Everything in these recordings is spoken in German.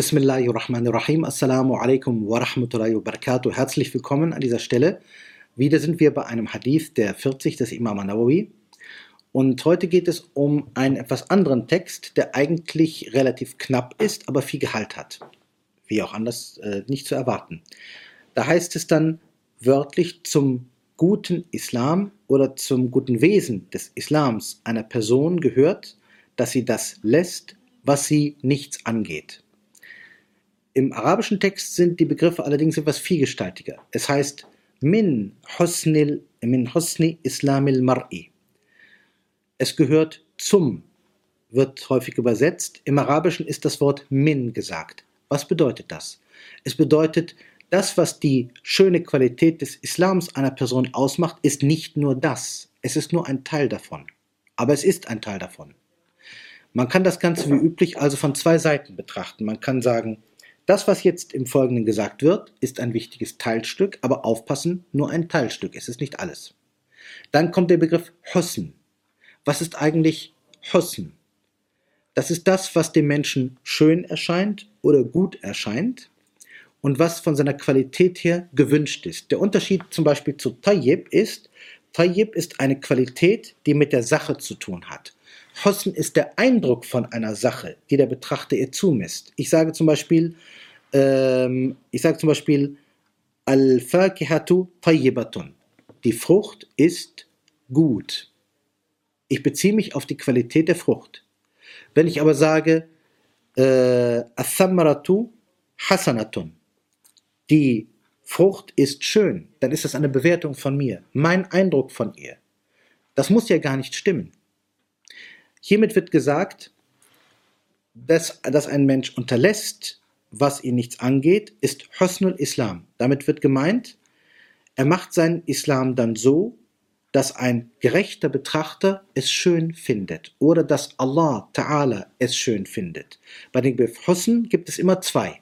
Bismillahirrahmanirrahim. Assalamu alaikum wa rahmatullahi wa barakatuh. Herzlich willkommen an dieser Stelle. Wieder sind wir bei einem Hadith der 40 des Imam Nawawi. Und heute geht es um einen etwas anderen Text, der eigentlich relativ knapp ist, aber viel Gehalt hat. Wie auch anders äh, nicht zu erwarten. Da heißt es dann wörtlich zum guten Islam oder zum guten Wesen des Islams einer Person gehört, dass sie das lässt, was sie nichts angeht. Im arabischen Text sind die Begriffe allerdings etwas vielgestaltiger. Es heißt min husnil, min husni islamil mar'i. Es gehört zum, wird häufig übersetzt. Im Arabischen ist das Wort min gesagt. Was bedeutet das? Es bedeutet, das, was die schöne Qualität des Islams einer Person ausmacht, ist nicht nur das. Es ist nur ein Teil davon. Aber es ist ein Teil davon. Man kann das Ganze wie üblich also von zwei Seiten betrachten. Man kann sagen, das, was jetzt im Folgenden gesagt wird, ist ein wichtiges Teilstück, aber aufpassen, nur ein Teilstück, es ist nicht alles. Dann kommt der Begriff Hosn. Was ist eigentlich Hosn? Das ist das, was dem Menschen schön erscheint oder gut erscheint und was von seiner Qualität her gewünscht ist. Der Unterschied zum Beispiel zu Tayyib ist, Tayyib ist eine Qualität, die mit der Sache zu tun hat. Hosn ist der Eindruck von einer Sache, die der Betrachter ihr zumisst. Ich sage zum Beispiel, ähm, ich sage zum Beispiel, Al-Fakihatu tayyibatun. Die Frucht ist gut. Ich beziehe mich auf die Qualität der Frucht. Wenn ich aber sage, äh, Athamaratu hasanatun. Die Frucht ist schön, dann ist das eine Bewertung von mir, mein Eindruck von ihr. Das muss ja gar nicht stimmen. Hiermit wird gesagt, dass, dass ein Mensch unterlässt, was ihn nichts angeht, ist Hosnul Islam. Damit wird gemeint, er macht seinen Islam dann so, dass ein gerechter Betrachter es schön findet oder dass Allah Ta'ala es schön findet. Bei dem Begriff Hosn gibt es immer zwei.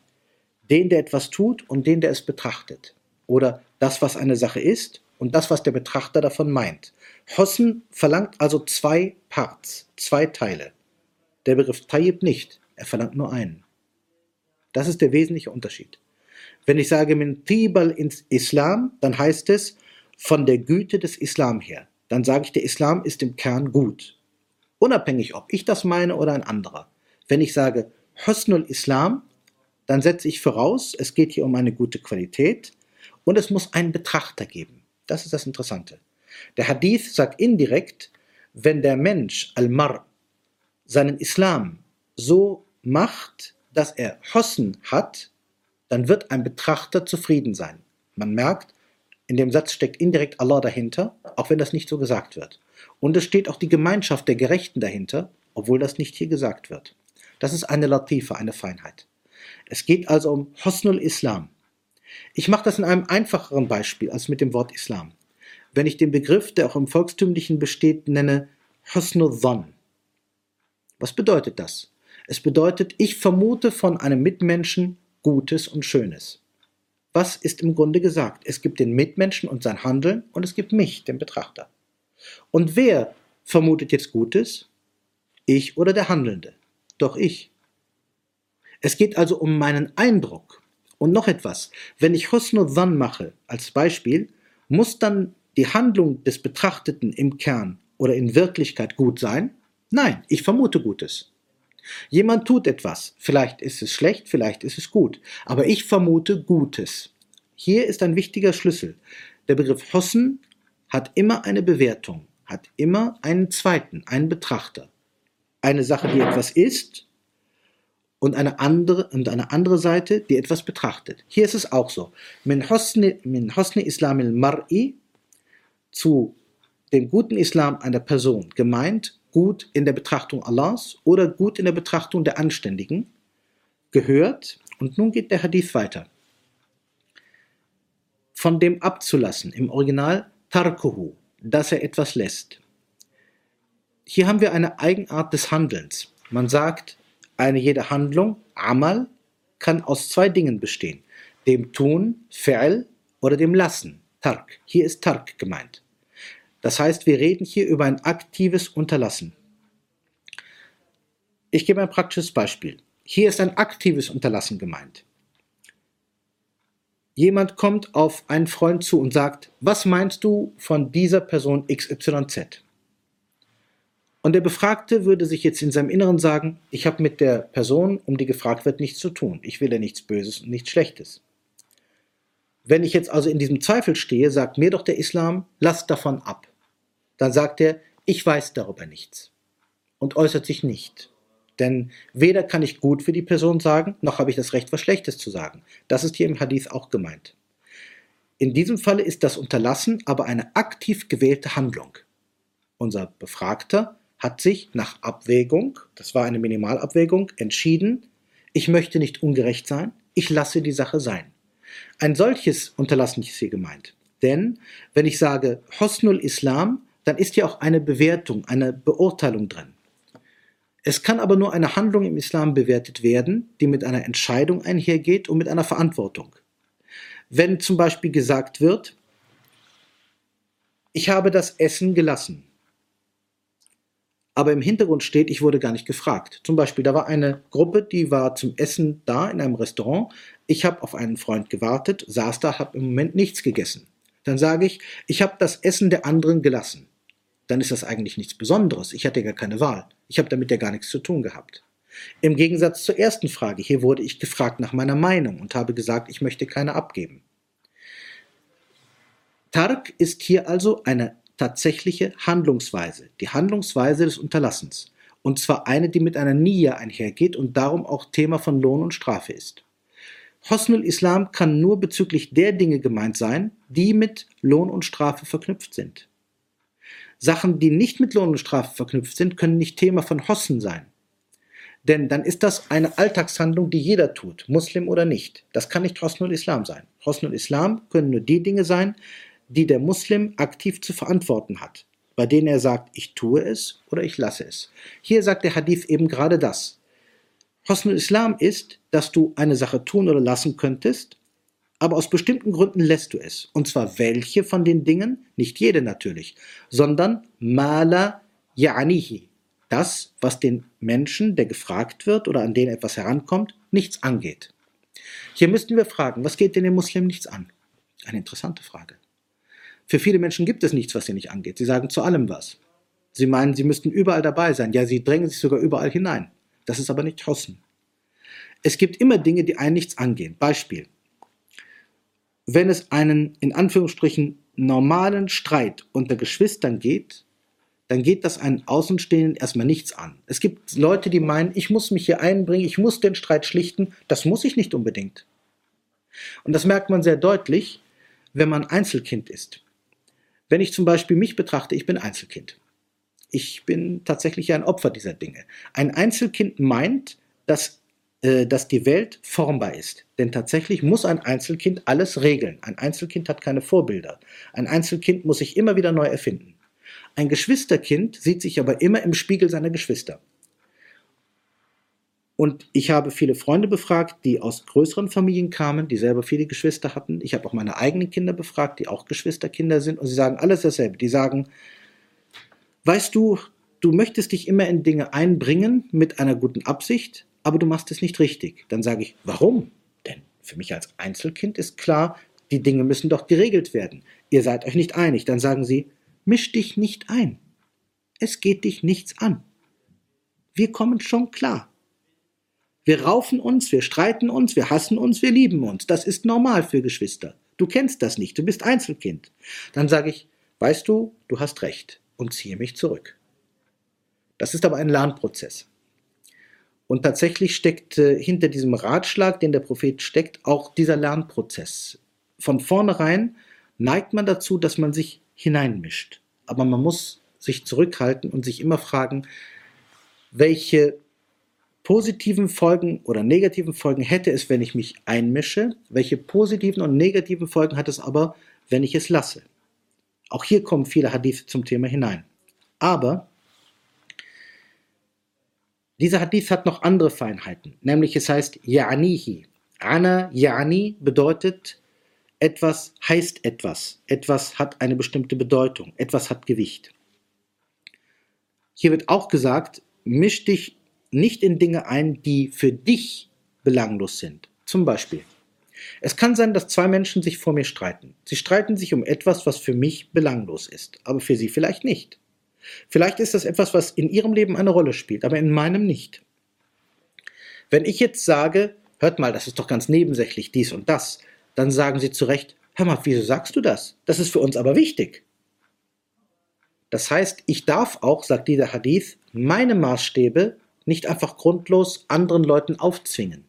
Den, der etwas tut und den, der es betrachtet. Oder das, was eine Sache ist und das, was der Betrachter davon meint. Hosn verlangt also zwei Parts, zwei Teile. Der Begriff Tayyib nicht, er verlangt nur einen. Das ist der wesentliche Unterschied. Wenn ich sage min tibal ins Islam, dann heißt es von der Güte des Islam her. Dann sage ich, der Islam ist im Kern gut. Unabhängig, ob ich das meine oder ein anderer. Wenn ich sage Hosnul Islam, dann setze ich voraus, es geht hier um eine gute Qualität und es muss einen Betrachter geben. Das ist das Interessante. Der Hadith sagt indirekt, wenn der Mensch, Al-Mar, seinen Islam so macht, dass er Hosn hat, dann wird ein Betrachter zufrieden sein. Man merkt, in dem Satz steckt indirekt Allah dahinter, auch wenn das nicht so gesagt wird. Und es steht auch die Gemeinschaft der Gerechten dahinter, obwohl das nicht hier gesagt wird. Das ist eine Latife, eine Feinheit. Es geht also um Hosnul Islam. Ich mache das in einem einfacheren Beispiel als mit dem Wort Islam wenn ich den Begriff, der auch im Volkstümlichen besteht, nenne Hosnodhon. Was bedeutet das? Es bedeutet, ich vermute von einem Mitmenschen Gutes und Schönes. Was ist im Grunde gesagt? Es gibt den Mitmenschen und sein Handeln und es gibt mich, den Betrachter. Und wer vermutet jetzt Gutes? Ich oder der Handelnde? Doch ich. Es geht also um meinen Eindruck. Und noch etwas, wenn ich Hosnodhan mache, als Beispiel, muss dann die Handlung des Betrachteten im Kern oder in Wirklichkeit gut sein? Nein, ich vermute Gutes. Jemand tut etwas, vielleicht ist es schlecht, vielleicht ist es gut, aber ich vermute Gutes. Hier ist ein wichtiger Schlüssel. Der Begriff Hossen hat immer eine Bewertung, hat immer einen zweiten, einen Betrachter. Eine Sache, die etwas ist und eine andere, und eine andere Seite, die etwas betrachtet. Hier ist es auch so. Min hosni, min hosni islamil mar'i zu dem guten Islam einer Person gemeint, gut in der Betrachtung Allahs oder gut in der Betrachtung der Anständigen, gehört, und nun geht der Hadith weiter, von dem abzulassen, im Original Tarkuhu, dass er etwas lässt. Hier haben wir eine Eigenart des Handelns. Man sagt, eine jede Handlung, Amal, kann aus zwei Dingen bestehen, dem Tun, Fi'l oder dem Lassen, Tark. Hier ist Tark gemeint. Das heißt, wir reden hier über ein aktives Unterlassen. Ich gebe ein praktisches Beispiel. Hier ist ein aktives Unterlassen gemeint. Jemand kommt auf einen Freund zu und sagt, was meinst du von dieser Person XYZ? Und der Befragte würde sich jetzt in seinem Inneren sagen, ich habe mit der Person, um die gefragt wird, nichts zu tun. Ich will ja nichts Böses und nichts Schlechtes. Wenn ich jetzt also in diesem Zweifel stehe, sagt mir doch der Islam, lass davon ab. Dann sagt er, ich weiß darüber nichts und äußert sich nicht. Denn weder kann ich gut für die Person sagen, noch habe ich das Recht, was Schlechtes zu sagen. Das ist hier im Hadith auch gemeint. In diesem Falle ist das Unterlassen aber eine aktiv gewählte Handlung. Unser Befragter hat sich nach Abwägung, das war eine Minimalabwägung, entschieden, ich möchte nicht ungerecht sein, ich lasse die Sache sein. Ein solches Unterlassen ist hier gemeint. Denn wenn ich sage Hosnul Islam, dann ist ja auch eine Bewertung, eine Beurteilung drin. Es kann aber nur eine Handlung im Islam bewertet werden, die mit einer Entscheidung einhergeht und mit einer Verantwortung. Wenn zum Beispiel gesagt wird, ich habe das Essen gelassen, aber im Hintergrund steht, ich wurde gar nicht gefragt. Zum Beispiel, da war eine Gruppe, die war zum Essen da in einem Restaurant. Ich habe auf einen Freund gewartet, saß da, habe im Moment nichts gegessen. Dann sage ich, ich habe das Essen der anderen gelassen. Dann ist das eigentlich nichts Besonderes. Ich hatte gar keine Wahl. Ich habe damit ja gar nichts zu tun gehabt. Im Gegensatz zur ersten Frage, hier wurde ich gefragt nach meiner Meinung und habe gesagt, ich möchte keine abgeben. Tark ist hier also eine tatsächliche Handlungsweise, die Handlungsweise des Unterlassens. Und zwar eine, die mit einer Nia einhergeht und darum auch Thema von Lohn und Strafe ist. Hosnul Islam kann nur bezüglich der Dinge gemeint sein, die mit Lohn und Strafe verknüpft sind. Sachen, die nicht mit Lohn und Strafe verknüpft sind, können nicht Thema von Hosn sein. Denn dann ist das eine Alltagshandlung, die jeder tut, Muslim oder nicht. Das kann nicht Hosnul Islam sein. Hosnul Islam können nur die Dinge sein, die der Muslim aktiv zu verantworten hat, bei denen er sagt, ich tue es oder ich lasse es. Hier sagt der Hadith eben gerade das. Hosnul Islam ist, dass du eine Sache tun oder lassen könntest, aber aus bestimmten Gründen lässt du es. Und zwar welche von den Dingen? Nicht jede natürlich, sondern mala ya'nihi. Das, was den Menschen, der gefragt wird oder an den etwas herankommt, nichts angeht. Hier müssten wir fragen, was geht denn dem Muslim nichts an? Eine interessante Frage. Für viele Menschen gibt es nichts, was sie nicht angeht. Sie sagen zu allem was. Sie meinen, sie müssten überall dabei sein. Ja, sie drängen sich sogar überall hinein. Das ist aber nicht Hossen. Es gibt immer Dinge, die einen nichts angehen. Beispiel. Wenn es einen, in Anführungsstrichen, normalen Streit unter Geschwistern geht, dann geht das einen Außenstehenden erstmal nichts an. Es gibt Leute, die meinen, ich muss mich hier einbringen, ich muss den Streit schlichten. Das muss ich nicht unbedingt. Und das merkt man sehr deutlich, wenn man Einzelkind ist. Wenn ich zum Beispiel mich betrachte, ich bin Einzelkind. Ich bin tatsächlich ein Opfer dieser Dinge. Ein Einzelkind meint, dass, äh, dass die Welt formbar ist. Denn tatsächlich muss ein Einzelkind alles regeln. Ein Einzelkind hat keine Vorbilder. Ein Einzelkind muss sich immer wieder neu erfinden. Ein Geschwisterkind sieht sich aber immer im Spiegel seiner Geschwister. Und ich habe viele Freunde befragt, die aus größeren Familien kamen, die selber viele Geschwister hatten. Ich habe auch meine eigenen Kinder befragt, die auch Geschwisterkinder sind. Und sie sagen alles dasselbe. Die sagen, weißt du, du möchtest dich immer in Dinge einbringen mit einer guten Absicht, aber du machst es nicht richtig. Dann sage ich, warum? Denn für mich als Einzelkind ist klar, die Dinge müssen doch geregelt werden. Ihr seid euch nicht einig. Dann sagen sie, misch dich nicht ein. Es geht dich nichts an. Wir kommen schon klar. Wir raufen uns, wir streiten uns, wir hassen uns, wir lieben uns. Das ist normal für Geschwister. Du kennst das nicht, du bist Einzelkind. Dann sage ich, weißt du, du hast recht und ziehe mich zurück. Das ist aber ein Lernprozess. Und tatsächlich steckt äh, hinter diesem Ratschlag, den der Prophet steckt, auch dieser Lernprozess. Von vornherein neigt man dazu, dass man sich hineinmischt. Aber man muss sich zurückhalten und sich immer fragen, welche positiven Folgen oder negativen Folgen hätte es, wenn ich mich einmische? Welche positiven und negativen Folgen hat es aber, wenn ich es lasse? Auch hier kommen viele Hadith zum Thema hinein. Aber dieser Hadith hat noch andere Feinheiten, nämlich es heißt Ya'nihi. Ana Ya'ni bedeutet, etwas heißt etwas, etwas hat eine bestimmte Bedeutung, etwas hat Gewicht. Hier wird auch gesagt, misch dich nicht in Dinge ein, die für dich belanglos sind. Zum Beispiel, es kann sein, dass zwei Menschen sich vor mir streiten. Sie streiten sich um etwas, was für mich belanglos ist, aber für sie vielleicht nicht. Vielleicht ist das etwas, was in ihrem Leben eine Rolle spielt, aber in meinem nicht. Wenn ich jetzt sage, hört mal, das ist doch ganz nebensächlich, dies und das, dann sagen sie zu Recht, hör mal, wieso sagst du das? Das ist für uns aber wichtig. Das heißt, ich darf auch, sagt dieser Hadith, meine Maßstäbe nicht einfach grundlos anderen Leuten aufzwingen.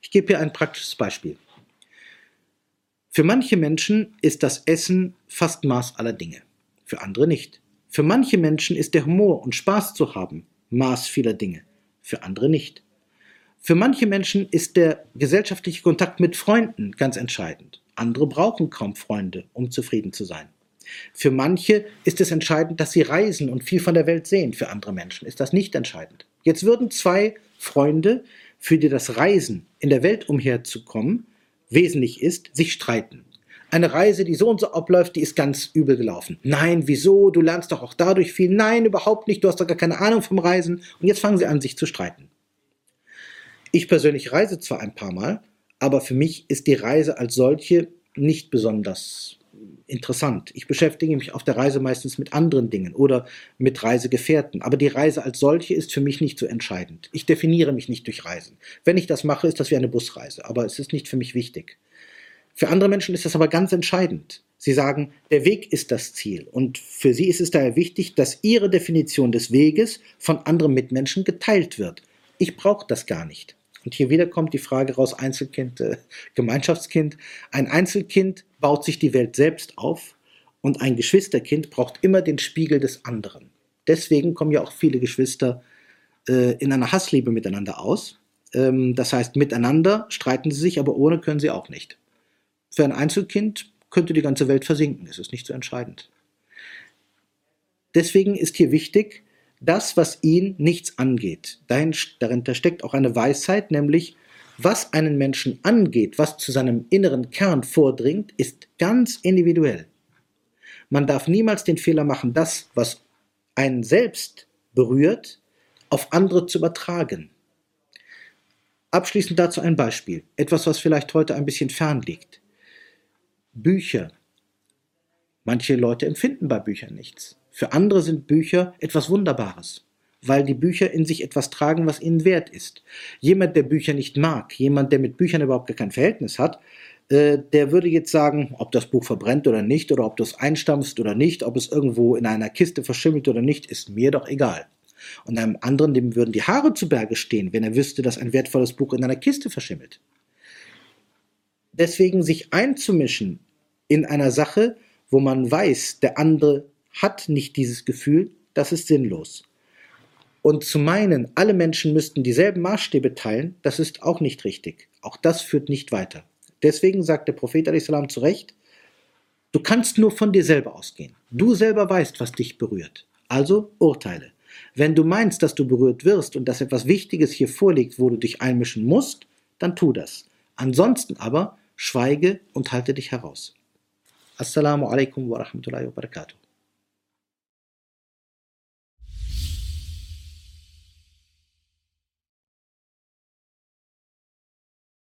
Ich gebe hier ein praktisches Beispiel. Für manche Menschen ist das Essen fast Maß aller Dinge, für andere nicht. Für manche Menschen ist der Humor und Spaß zu haben Maß vieler Dinge, für andere nicht. Für manche Menschen ist der gesellschaftliche Kontakt mit Freunden ganz entscheidend. Andere brauchen kaum Freunde, um zufrieden zu sein. Für manche ist es entscheidend, dass sie reisen und viel von der Welt sehen. Für andere Menschen ist das nicht entscheidend. Jetzt würden zwei Freunde, für die das Reisen in der Welt umherzukommen wesentlich ist, sich streiten. Eine Reise, die so und so abläuft, die ist ganz übel gelaufen. Nein, wieso? Du lernst doch auch dadurch viel. Nein, überhaupt nicht. Du hast doch gar keine Ahnung vom Reisen. Und jetzt fangen sie an, sich zu streiten. Ich persönlich reise zwar ein paar Mal, aber für mich ist die Reise als solche nicht besonders interessant. Ich beschäftige mich auf der Reise meistens mit anderen Dingen oder mit Reisegefährten. Aber die Reise als solche ist für mich nicht so entscheidend. Ich definiere mich nicht durch Reisen. Wenn ich das mache, ist das wie eine Busreise. Aber es ist nicht für mich wichtig. Für andere Menschen ist das aber ganz entscheidend. Sie sagen, der Weg ist das Ziel. Und für sie ist es daher wichtig, dass ihre Definition des Weges von anderen Mitmenschen geteilt wird. Ich brauche das gar nicht. Und hier wieder kommt die Frage raus, Einzelkind, äh, Gemeinschaftskind. Ein Einzelkind baut sich die Welt selbst auf und ein Geschwisterkind braucht immer den Spiegel des anderen. Deswegen kommen ja auch viele Geschwister äh, in einer Hassliebe miteinander aus. Ähm, das heißt, miteinander streiten sie sich, aber ohne können sie auch nicht. Für ein Einzelkind könnte die ganze Welt versinken, es ist nicht so entscheidend. Deswegen ist hier wichtig, das, was ihn nichts angeht. Dahin, dahinter steckt auch eine Weisheit, nämlich was einen Menschen angeht, was zu seinem inneren Kern vordringt, ist ganz individuell. Man darf niemals den Fehler machen, das, was einen selbst berührt, auf andere zu übertragen. Abschließend dazu ein Beispiel, etwas, was vielleicht heute ein bisschen fern liegt. Bücher. Manche Leute empfinden bei Büchern nichts. Für andere sind Bücher etwas Wunderbares, weil die Bücher in sich etwas tragen, was ihnen wert ist. Jemand, der Bücher nicht mag, jemand, der mit Büchern überhaupt gar kein Verhältnis hat, äh, der würde jetzt sagen, ob das Buch verbrennt oder nicht, oder ob du es einstampfst oder nicht, ob es irgendwo in einer Kiste verschimmelt oder nicht, ist mir doch egal. Und einem anderen, dem würden die Haare zu Berge stehen, wenn er wüsste, dass ein wertvolles Buch in einer Kiste verschimmelt. Deswegen sich einzumischen in einer Sache, wo man weiß, der andere hat nicht dieses Gefühl, das ist sinnlos. Und zu meinen, alle Menschen müssten dieselben Maßstäbe teilen, das ist auch nicht richtig. Auch das führt nicht weiter. Deswegen sagt der Prophet a.s. zu Recht, du kannst nur von dir selber ausgehen. Du selber weißt, was dich berührt. Also urteile. Wenn du meinst, dass du berührt wirst und dass etwas Wichtiges hier vorliegt, wo du dich einmischen musst, dann tu das. Ansonsten aber schweige und halte dich heraus. Assalamu alaikum wa rahmatullahi wa barakatuh.